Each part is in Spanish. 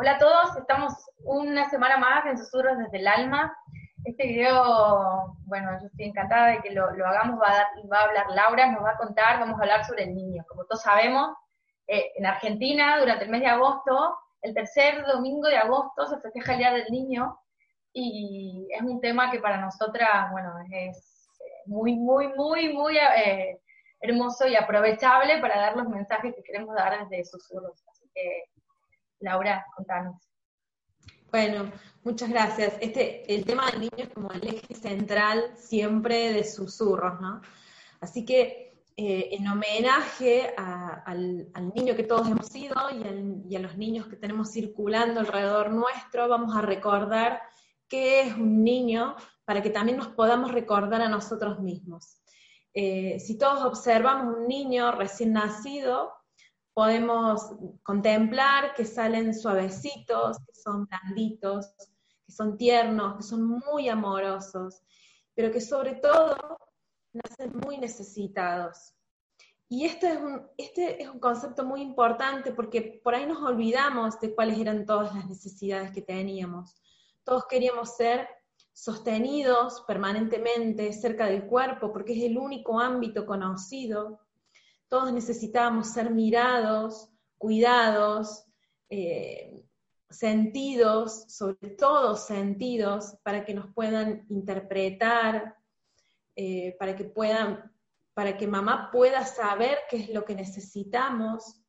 Hola a todos, estamos una semana más en Susurros desde el Alma. Este video, bueno, yo estoy encantada de que lo, hagamos, va a, hablar Laura, nos va a contar, vamos a hablar sobre el niño. Como todos sabemos, eh, en Argentina, durante el mes de agosto, el tercer domingo de agosto se festeja el Día del Niño y es un tema que para nosotras, bueno, es muy, muy, muy, muy eh, hermoso y aprovechable para dar los mensajes que queremos dar desde Susurros. Así que, Laura, contanos. Bueno, muchas gracias. Este, el tema del niño es como el eje central siempre de Susurros, ¿no? Así que eh, en homenaje al, niño que todos hemos sido y a los niños que tenemos circulando alrededor nuestro, vamos a recordar qué es un niño para que también nos podamos recordar a nosotros mismos. Eh, si todos observamos un niño recién nacido, podemos contemplar que salen suavecitos, que son blanditos, que son tiernos, que son muy amorosos, pero que sobre todo nacen muy necesitados. Y este es, un, este es un concepto muy importante porque por ahí nos olvidamos de cuáles eran todas las necesidades que teníamos. Todos queríamos ser sostenidos permanentemente cerca del cuerpo porque es el único ámbito conocido. Todos necesitábamos ser mirados, cuidados, eh, sentidos, sobre todo sentidos, para que nos puedan interpretar, eh, para que puedan, para que mamá pueda saber qué es lo que necesitamos,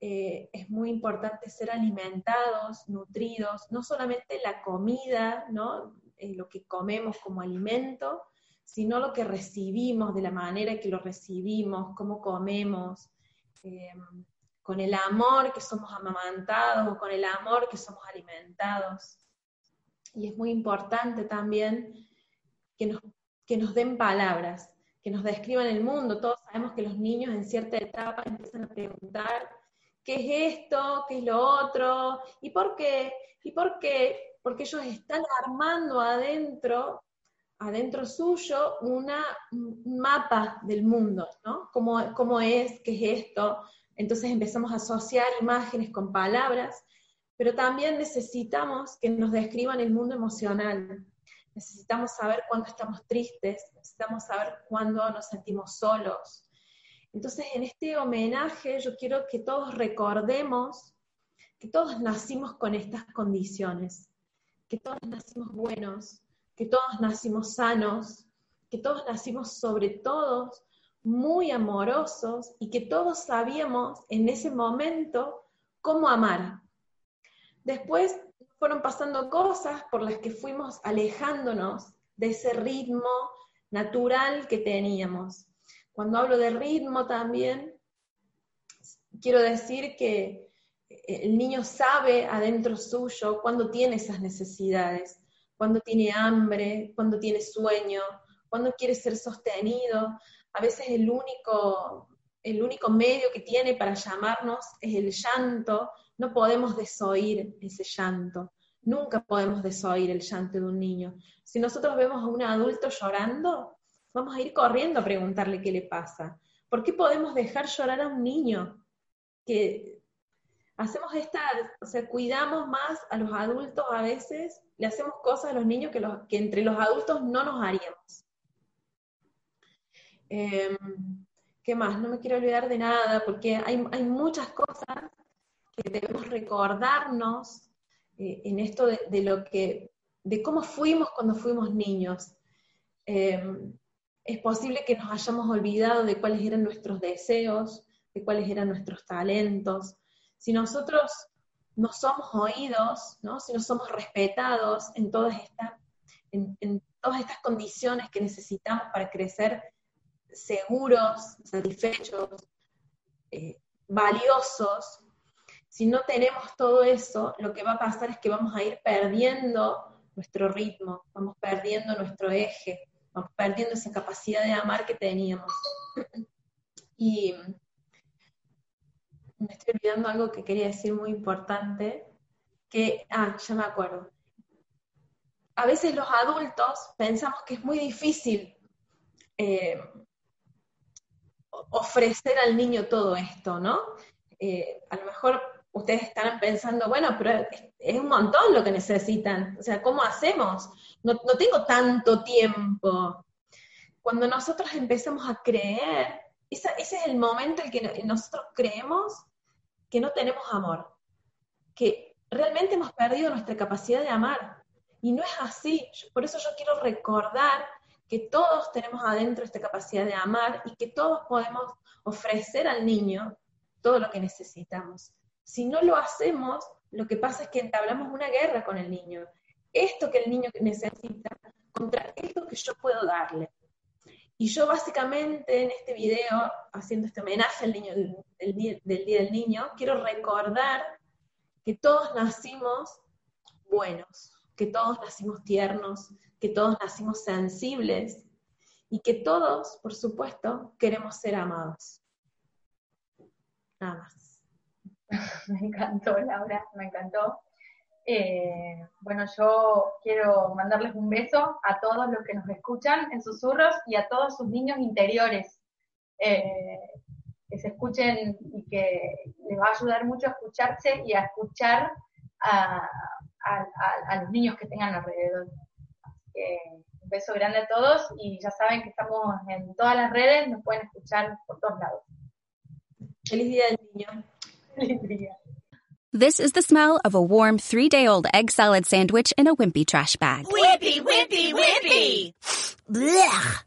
eh, es muy importante ser alimentados, nutridos, no solamente la comida, ¿no? Lo que comemos como alimento, sino lo que recibimos, de la manera que lo recibimos, cómo comemos, eh, con el amor que somos amamantados o con el amor que somos alimentados. Y es muy importante también que nos, que nos den palabras, que nos describan el mundo. Todos sabemos que los niños en cierta etapa empiezan a preguntar qué es esto, qué es lo otro, y por qué, y por qué, porque ellos están armando adentro, adentro suyo, una, un mapa del mundo, ¿no? ¿Cómo, ¿Cómo es, qué es esto? Entonces empezamos a asociar imágenes con palabras, pero también necesitamos que nos describan el mundo emocional. Necesitamos saber cuándo estamos tristes, necesitamos saber cuándo nos sentimos solos, entonces, en este homenaje yo quiero que todos recordemos que todos nacimos con estas condiciones, que todos nacimos buenos, que todos nacimos sanos, que todos nacimos sobre todos muy amorosos y que todos sabíamos en ese momento cómo amar. Después fueron pasando cosas por las que fuimos alejándonos de ese ritmo natural que teníamos. Cuando hablo de ritmo también, quiero decir que el niño sabe adentro suyo cuando tiene esas necesidades, cuando tiene hambre, cuando tiene sueño, cuando quiere ser sostenido. A veces el único, el único medio que tiene para llamarnos es el llanto. No podemos desoír ese llanto. Nunca podemos desoír el llanto de un niño. Si nosotros vemos a un adulto llorando, vamos a ir corriendo a preguntarle qué le pasa. ¿Por qué podemos dejar llorar a un niño? Que hacemos esta, o sea, cuidamos más a los adultos a veces, le hacemos cosas a los niños que, entre los adultos no nos haríamos. Em, ¿Qué más? No me quiero olvidar de nada, porque hay, muchas cosas que debemos recordarnos eh, en esto de, lo que, de cómo fuimos cuando fuimos niños. Eh, es posible que nos hayamos olvidado de cuáles eran nuestros deseos, de cuáles eran nuestros talentos. Si nosotros no somos oídos, ¿no? si no somos respetados en todas, estas, en, todas estas condiciones que necesitamos para crecer seguros, satisfechos, eh, valiosos, Si no tenemos todo eso, lo que va a pasar es que vamos a ir perdiendo nuestro ritmo, vamos perdiendo nuestro eje, vamos perdiendo esa capacidad de amar que teníamos. y me estoy olvidando algo que quería decir muy importante, que, ah, ya me acuerdo. A veces los adultos pensamos que es muy difícil eh, ofrecer al niño todo esto, ¿no? Eh, a lo mejor ustedes están pensando, bueno, pero es, un montón lo que necesitan, o sea, ¿cómo hacemos? No, no tengo tanto tiempo. Cuando nosotros empezamos a creer, ese es el momento en que nosotros creemos que no tenemos amor, que realmente hemos perdido nuestra capacidad de amar. Y no es así. Por eso yo quiero recordar que todos tenemos adentro esta capacidad de amar y que todos podemos ofrecer al niño todo lo que necesitamos. Si no lo hacemos, lo que pasa es que entablamos una guerra con el niño. Esto que el niño necesita contra esto que yo puedo darle. Y yo básicamente en este video, haciendo este homenaje al niño, del, día, del Niño, quiero recordar que todos nacimos buenos, que todos nacimos tiernos, que todos nacimos sensibles y que todos, por supuesto, queremos ser amados. Nada más. Me encantó, Laura, me encantó. Eh, bueno, yo quiero mandarles un beso a todos los que nos escuchan en susurros y a todos sus niños interiores. Eh, que se escuchen y que les va a ayudar mucho a escucharse y a escuchar a, los niños que tengan alrededor. un beso grande a todos y ya saben que estamos en todas las redes, nos pueden escuchar por todos lados. Feliz día del niño. Feliz día. This is the smell of a warm three day old egg salad sandwich in a wimpy trash bag. Wimpy, wimpy, wimpy! Blech!